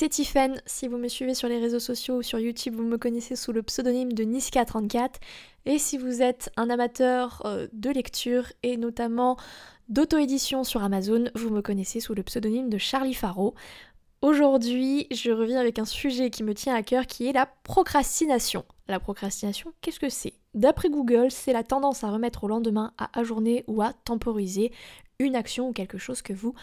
c'est Tiffen. Si vous me suivez sur les réseaux sociaux ou sur YouTube, vous me connaissez sous le pseudonyme de Niska34. Et si vous êtes un amateur euh, de lecture et notamment d'auto-édition sur Amazon, vous me connaissez sous le pseudonyme de Charlie Faro. Aujourd'hui, je reviens avec un sujet qui me tient à cœur qui est la procrastination. La procrastination, qu'est-ce que c'est? D'après Google, c'est la tendance à remettre au lendemain, à ajourner ou à temporiser une action ou quelque chose que vous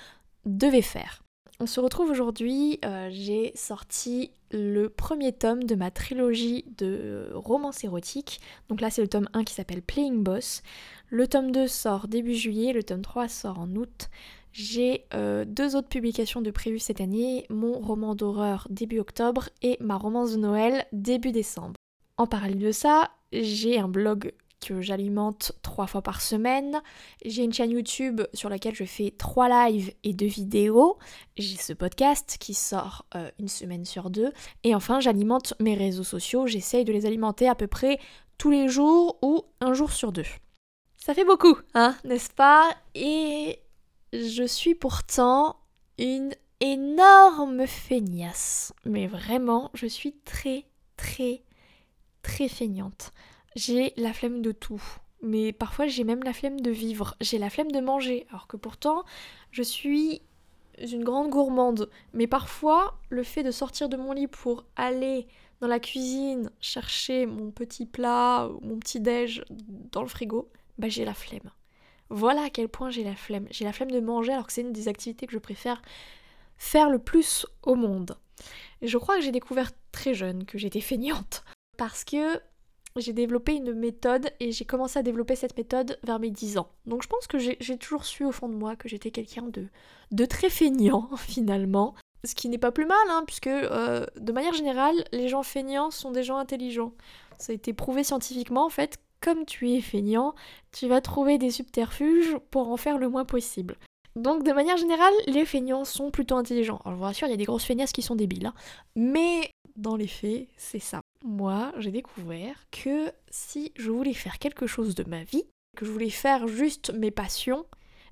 devez faire. On se retrouve aujourd'hui, euh, j'ai sorti le premier tome de ma trilogie de romans érotiques. Donc là c'est le tome 1 qui s'appelle Playing Boss. Le tome 2 sort début juillet, le tome 3 sort en août. J'ai euh, deux autres publications de prévues cette année, mon roman d'horreur début octobre et ma romance de Noël début décembre. En parallèle de ça, j'ai un blog que j'alimente trois fois par semaine. J'ai une chaîne YouTube sur laquelle je fais trois lives et deux vidéos. J'ai ce podcast qui sort euh, une semaine sur deux. Et enfin, j'alimente mes réseaux sociaux. J'essaye de les alimenter à peu près tous les jours ou un jour sur deux. Ça fait beaucoup, hein, n'est-ce pas? Et je suis pourtant une énorme feignasse. Mais vraiment, je suis très, très, très feignante. J'ai la flemme de tout. Mais parfois j'ai même la flemme de vivre. J'ai la flemme de manger. Alors que pourtant, je suis une grande gourmande. Mais parfois, le fait de sortir de mon lit pour aller dans la cuisine chercher mon petit plat mon petit déj dans le frigo, bah j'ai la flemme. Voilà à quel point j'ai la flemme. J'ai la flemme de manger alors que c'est une des activités que je préfère faire le plus au monde. Je crois que j'ai découvert très jeune que j'étais feignante. Parce que j'ai développé une méthode et j'ai commencé à développer cette méthode vers mes 10 ans. Donc je pense que j'ai toujours su au fond de moi que j'étais quelqu'un de, très feignant finalement. Ce qui n'est pas plus mal, hein, puisque euh, de manière générale, les gens feignants sont des gens intelligents. Ça a été prouvé scientifiquement en fait. Comme tu es feignant, tu vas trouver des subterfuges pour en faire le moins possible. Donc de manière générale, les feignants sont plutôt intelligents. Alors je vous rassure, il y a des grosses feignasses qui sont débiles. Hein. Mais dans les faits, c'est ça. Moi, j'ai découvert que si je voulais faire quelque chose de ma vie, que je voulais faire juste mes passions,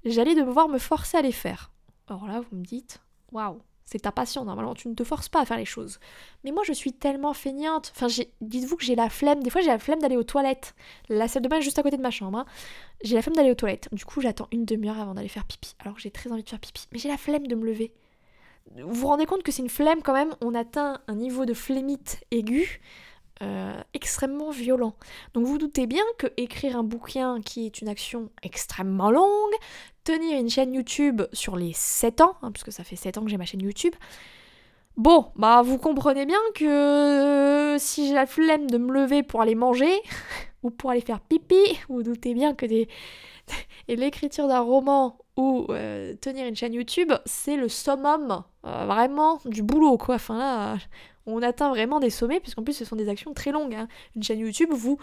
j'allais devoir me forcer à les faire. Alors là, vous me dites, waouh, c'est ta passion, normalement tu ne te forces pas à faire les choses. Mais moi je suis tellement feignante, enfin dites-vous que j'ai la flemme, des fois j'ai la flemme d'aller aux toilettes. La salle de bain est juste à côté de ma chambre. Hein. J'ai la flemme d'aller aux toilettes. Du coup j'attends une demi-heure avant d'aller faire pipi. Alors j'ai très envie de faire pipi. Mais j'ai la flemme de me lever vous vous rendez compte que c'est une flemme quand même, on atteint un niveau de flémite aigu euh, extrêmement violent. Donc vous doutez bien que écrire un bouquin qui est une action extrêmement longue, tenir une chaîne YouTube sur les 7 ans, hein, puisque ça fait 7 ans que j'ai ma chaîne YouTube, bon, bah vous comprenez bien que euh, si j'ai la flemme de me lever pour aller manger, ou pour aller faire pipi, vous doutez bien que des... et l'écriture d'un roman ou euh, tenir une chaîne YouTube, c'est le summum euh, vraiment du boulot quoi. Enfin là, on atteint vraiment des sommets puisqu'en plus ce sont des actions très longues. Hein. Une chaîne YouTube, vous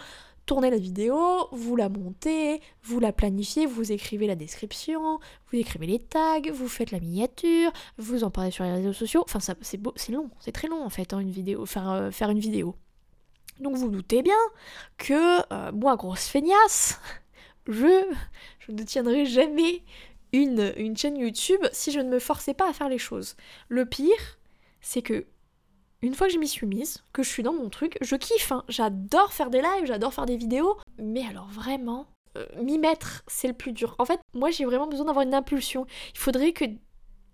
tournez la vidéo, vous la montez, vous la planifiez, vous écrivez la description, vous écrivez les tags, vous faites la miniature, vous en parlez sur les réseaux sociaux. Enfin c'est beau, c'est long, c'est très long en fait hein, une vidéo, faire, euh, faire une vidéo. Donc vous doutez bien que moi grosse feignasse, je, je ne tiendrai jamais une, chaîne YouTube si je ne me forçais pas à faire les choses. Le pire, c'est que une fois que je m'y suis mise, que je suis dans mon truc, je kiffe, hein. j'adore faire des lives, j'adore faire des vidéos, mais alors vraiment, euh, m'y mettre, c'est le plus dur. En fait, moi j'ai vraiment besoin d'avoir une impulsion. Il faudrait que,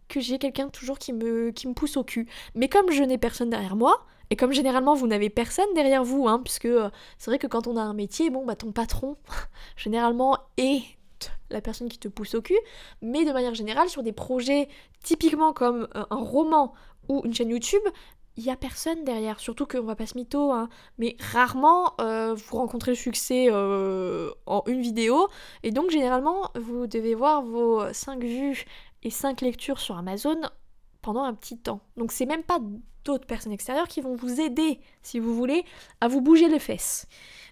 que j'ai quelqu'un toujours qui me, qui me pousse au cul. Mais comme je n'ai personne derrière moi, et comme généralement vous n'avez personne derrière vous, hein, puisque euh, c'est vrai que quand on a un métier, bon bah ton patron, généralement, est la personne qui te pousse au cul, mais de manière générale, sur des projets typiquement comme euh, un roman ou une chaîne YouTube, il n'y a personne derrière. Surtout qu'on va pas se mytho, hein. mais rarement euh, vous rencontrez le succès euh, en une vidéo, et donc généralement vous devez voir vos 5 vues et 5 lectures sur Amazon pendant un petit temps. Donc c'est même pas d'autres personnes extérieures qui vont vous aider, si vous voulez, à vous bouger les fesses.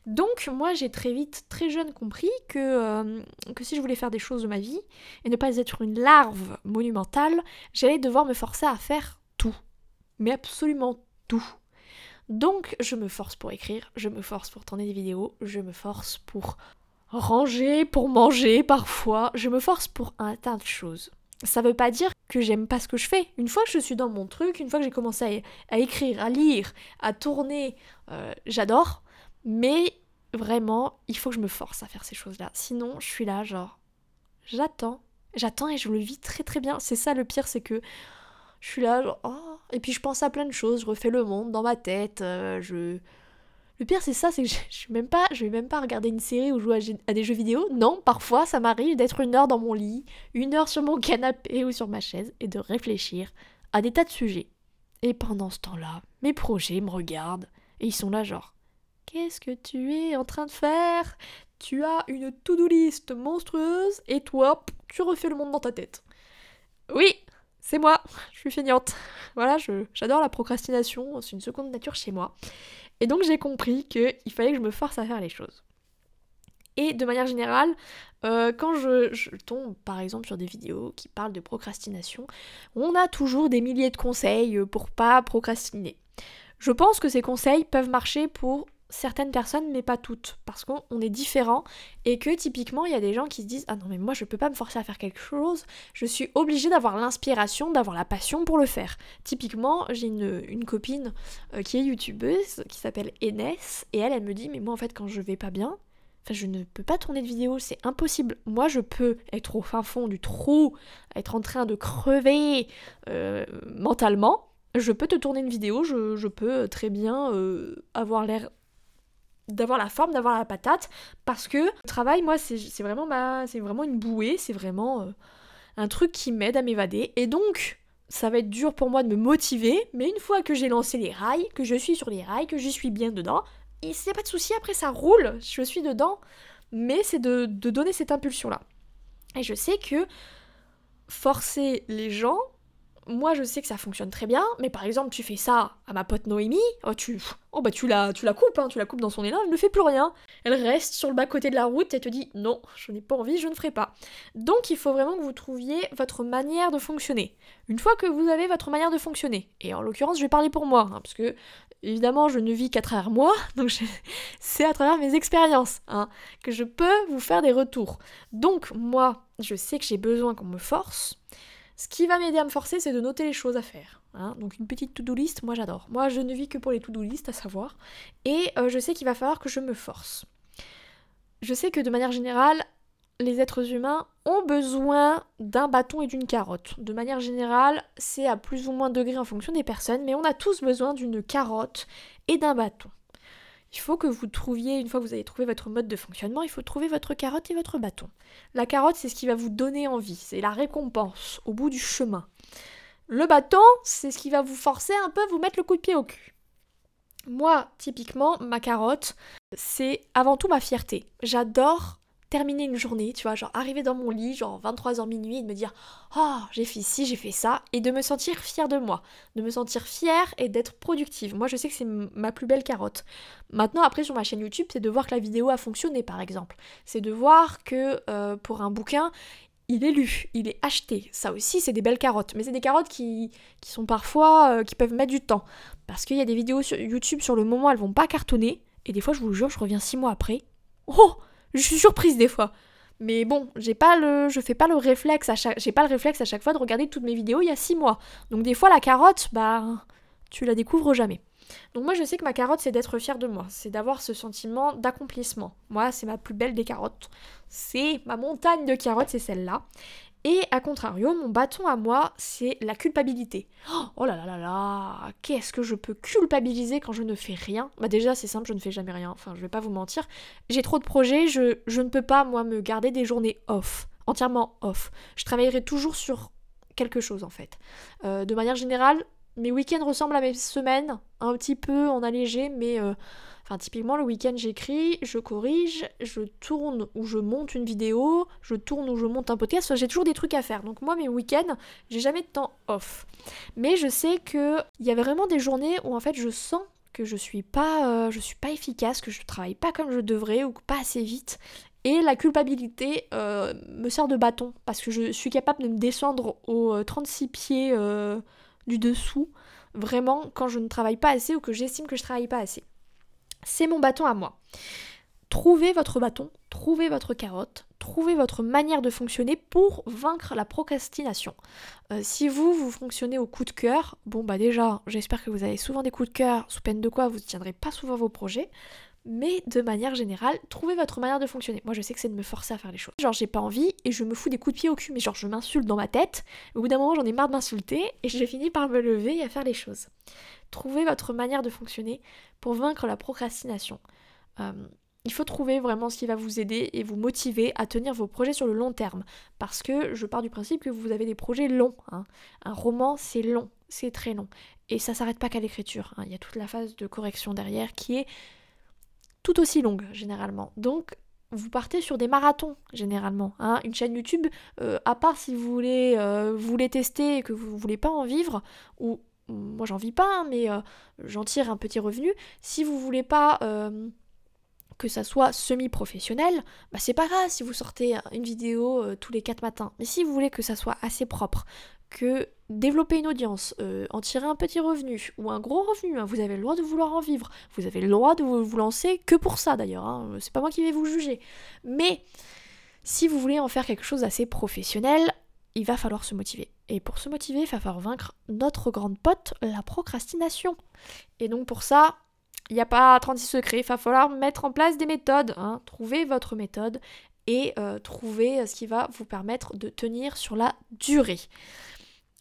Donc moi j'ai très vite, très jeune compris que, euh, que si je voulais faire des choses de ma vie et ne pas être une larve monumentale, j'allais devoir me forcer à faire tout. Mais absolument tout. Donc je me force pour écrire, je me force pour tourner des vidéos, je me force pour ranger, pour manger parfois, je me force pour un tas de choses. Ça veut pas dire que j'aime pas ce que je fais. Une fois que je suis dans mon truc, une fois que j'ai commencé à, écrire, à lire, à tourner, euh, j'adore. Mais vraiment, il faut que je me force à faire ces choses-là. Sinon, je suis là, genre, j'attends, j'attends et je le vis très très bien. C'est ça le pire, c'est que je suis là, genre, oh. Et puis je pense à plein de choses, je refais le monde dans ma tête, euh, je le pire, c'est ça, c'est que je, je, pas, je vais même pas regarder une série ou jouer à, des jeux vidéo. Non, parfois, ça m'arrive d'être une heure dans mon lit, une heure sur mon canapé ou sur ma chaise et de réfléchir à des tas de sujets. Et pendant ce temps-là, mes projets me regardent et ils sont là genre Qu'est-ce que tu es en train de faire? Tu as une to-do list monstrueuse et toi, tu refais le monde dans ta tête. Oui, c'est moi, je suis feignante. Voilà, j'adore la procrastination, c'est une seconde nature chez moi. Et donc j'ai compris qu'il fallait que je me force à faire les choses. Et de manière générale, euh, quand je, tombe par exemple sur des vidéos qui parlent de procrastination, on a toujours des milliers de conseils pour pas procrastiner. Je pense que ces conseils peuvent marcher pour certaines personnes, mais pas toutes, parce qu'on est différents et que typiquement il y a des gens qui se disent ah non mais moi je peux pas me forcer à faire quelque chose, je suis obligée d'avoir l'inspiration, d'avoir la passion pour le faire. Typiquement j'ai une, copine euh, qui est youtubeuse qui s'appelle Enes et elle elle me dit mais moi en fait quand je vais pas bien, Enfin, je ne peux pas tourner de vidéo, c'est impossible. Moi, je peux être au fin fond du trou, être en train de crever euh, mentalement. Je peux te tourner une vidéo, je, peux très bien euh, avoir l'air d'avoir la forme, d'avoir la patate, parce que le travail, moi, c'est vraiment, c'est vraiment une bouée, c'est vraiment euh, un truc qui m'aide à m'évader. Et donc, ça va être dur pour moi de me motiver, mais une fois que j'ai lancé les rails, que je suis sur les rails, que j'y suis bien dedans, il n'y a pas de souci, après ça roule, je suis dedans, mais c'est de, de donner cette impulsion-là. Et je sais que forcer les gens, moi je sais que ça fonctionne très bien, mais par exemple tu fais ça à ma pote Noémie, oh tu, oh bah tu la, tu la coupes, hein, tu la coupes dans son élan, elle ne fait plus rien. Elle reste sur le bas côté de la route et te dit non, je n'ai pas envie, je ne ferai pas. Donc il faut vraiment que vous trouviez votre manière de fonctionner. Une fois que vous avez votre manière de fonctionner, et en l'occurrence je vais parler pour moi, hein, parce que évidemment je ne vis qu'à travers moi, donc c'est à travers mes expériences hein, que je peux vous faire des retours. Donc moi je sais que j'ai besoin qu'on me force. Ce qui va m'aider à me forcer, c'est de noter les choses à faire. Hein. Donc une petite to-do list, moi j'adore. Moi je ne vis que pour les to-do list, à savoir. Et euh, je sais qu'il va falloir que je me force. Je sais que de manière générale, les êtres humains ont besoin d'un bâton et d'une carotte. De manière générale, c'est à plus ou moins degré en fonction des personnes, mais on a tous besoin d'une carotte et d'un bâton. Il faut que vous trouviez, une fois que vous avez trouvé votre mode de fonctionnement, il faut trouver votre carotte et votre bâton. La carotte, c'est ce qui va vous donner envie, c'est la récompense au bout du chemin. Le bâton, c'est ce qui va vous forcer un peu, vous mettre le coup de pied au cul. Moi, typiquement, ma carotte, c'est avant tout ma fierté. J'adore terminer une journée, tu vois, genre arriver dans mon lit, genre 23h minuit, et de me dire Oh, j'ai fait ci, j'ai fait ça, et de me sentir fière de moi, de me sentir fière et d'être productive. Moi, je sais que c'est ma plus belle carotte. Maintenant, après, sur ma chaîne YouTube, c'est de voir que la vidéo a fonctionné, par exemple. C'est de voir que euh, pour un bouquin, il est lu, il est acheté. Ça aussi, c'est des belles carottes. Mais c'est des carottes qui, qui sont parfois, euh, qui peuvent mettre du temps. Parce qu'il y a des vidéos sur YouTube, sur le moment, elles vont pas cartonner. Et des fois, je vous jure, je reviens six mois après. Oh je suis surprise des fois. Mais bon, j'ai pas le, je fais pas le réflexe à chaque, j'ai pas le réflexe à chaque fois de regarder toutes mes vidéos il y a six mois. Donc des fois la carotte, bah, tu la découvres jamais. Donc moi je sais que ma carotte c'est d'être fière de moi, c'est d'avoir ce sentiment d'accomplissement. Moi c'est ma plus belle des carottes. C'est ma montagne de carottes, c'est celle-là. Et à contrario, mon bâton à moi, c'est la culpabilité. Oh là là là là, qu'est-ce que je peux culpabiliser quand je ne fais rien? Bah déjà, c'est simple, je ne fais jamais rien. Enfin, je vais pas vous mentir. J'ai trop de projets, je, ne peux pas, moi, me garder des journées off, entièrement off. Je travaillerai toujours sur quelque chose, en fait. Euh, de manière générale, mes week-ends ressemblent à mes semaines, un petit peu en allégé, mais... Euh, Enfin, typiquement, le week-end, j'écris, je corrige, je tourne ou je monte une vidéo, je tourne ou je monte un podcast. j'ai toujours des trucs à faire. Donc, moi, mes week-ends, j'ai jamais de temps off. Mais je sais qu'il y a vraiment des journées où, en fait, je sens que je suis pas, euh, je suis pas efficace, que je travaille pas comme je devrais ou pas assez vite. Et la culpabilité euh, me sert de bâton parce que je suis capable de me descendre aux 36 euh, pieds du dessous, vraiment quand je ne travaille pas assez ou que j'estime que je travaille pas assez c'est mon bâton à moi. trouvez votre bâton, trouvez votre carotte, trouvez votre manière de fonctionner pour vaincre la procrastination. Euh, si vous, vous fonctionnez au coup de cœur, bon bah déjà, j'espère que vous avez souvent des coups de cœur, sous peine de quoi vous ne tiendrez pas souvent vos projets. Mais de manière générale, trouvez votre manière de fonctionner. Moi, je sais que c'est de me forcer à faire les choses. Genre, j'ai pas envie et je me fous des coups de pied au cul, mais genre, je m'insulte dans ma tête. Au bout d'un moment, j'en ai marre de m'insulter et j'ai fini par me lever et à faire les choses. Trouvez votre manière de fonctionner pour vaincre la procrastination. Euh, il faut trouver vraiment ce qui va vous aider et vous motiver à tenir vos projets sur le long terme. Parce que je pars du principe que vous avez des projets longs. Hein. Un roman, c'est long, c'est très long. Et ça s'arrête pas qu'à l'écriture. Hein. Il y a toute la phase de correction derrière qui est tout aussi longue généralement. Donc vous partez sur des marathons généralement. Hein. Une chaîne YouTube, euh, à part si vous voulez, euh, vous voulez tester et que vous voulez pas en vivre, ou moi j'en vis pas, hein, mais euh, j'en tire un petit revenu. Si vous voulez pas que ça soit semi-professionnel, bah c'est pas grave si vous sortez une vidéo tous les 4 matins. Mais si vous voulez que ça soit assez propre, que développer une audience, euh, en tirer un petit revenu ou un gros revenu, hein, vous avez le droit de vouloir en vivre, vous avez le droit de vous, lancer que pour ça d'ailleurs, hein, c'est pas moi qui vais vous juger. Mais si vous voulez en faire quelque chose d'assez professionnel, il va falloir se motiver. Et pour se motiver, il va falloir vaincre notre grande pote, la procrastination. Et donc pour ça, il n'y a pas 36 secrets, il va falloir mettre en place des méthodes, hein, trouver votre méthode et euh, trouver ce qui va vous permettre de tenir sur la durée.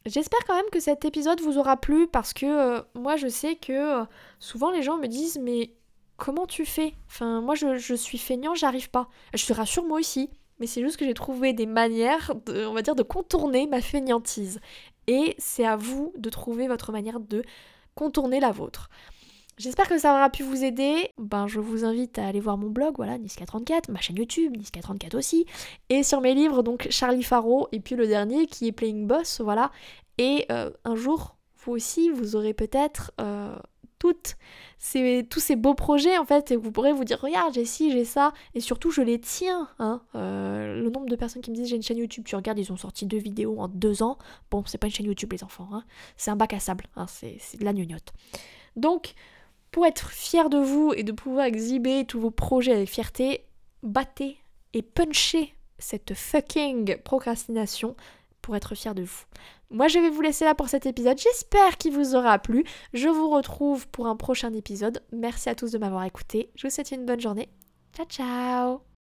J'espère quand même que cet épisode vous aura plu parce que euh, moi je sais que euh, souvent les gens me disent mais comment tu fais? Enfin moi je, suis feignant, j'arrive pas. Je te rassure moi aussi, mais c'est juste que j'ai trouvé des manières, de, on va dire, de contourner ma feignantise. Et c'est à vous de trouver votre manière de contourner la vôtre. J'espère que ça aura pu vous aider. Ben, je vous invite à aller voir mon blog, voilà, Niska34, ma chaîne YouTube, Niska34 aussi, et sur mes livres, donc Charlie Faro, et puis le dernier qui est Playing Boss, voilà. Et euh, un jour, vous aussi, vous aurez peut-être euh, ces, tous ces beaux projets, en fait, et vous pourrez vous dire, regarde, j'ai ci, j'ai ça, et surtout, je les tiens. Hein. Euh, le nombre de personnes qui me disent, j'ai une chaîne YouTube, tu regardes, ils ont sorti deux vidéos en deux ans. Bon, c'est pas une chaîne YouTube, les enfants, hein. c'est un bac à sable, hein. c'est de la gnognotte. Donc, pour être fier de vous et de pouvoir exhiber tous vos projets avec fierté, battez et punchez cette fucking procrastination pour être fier de vous. Moi, je vais vous laisser là pour cet épisode. J'espère qu'il vous aura plu. Je vous retrouve pour un prochain épisode. Merci à tous de m'avoir écouté. Je vous souhaite une bonne journée. Ciao, ciao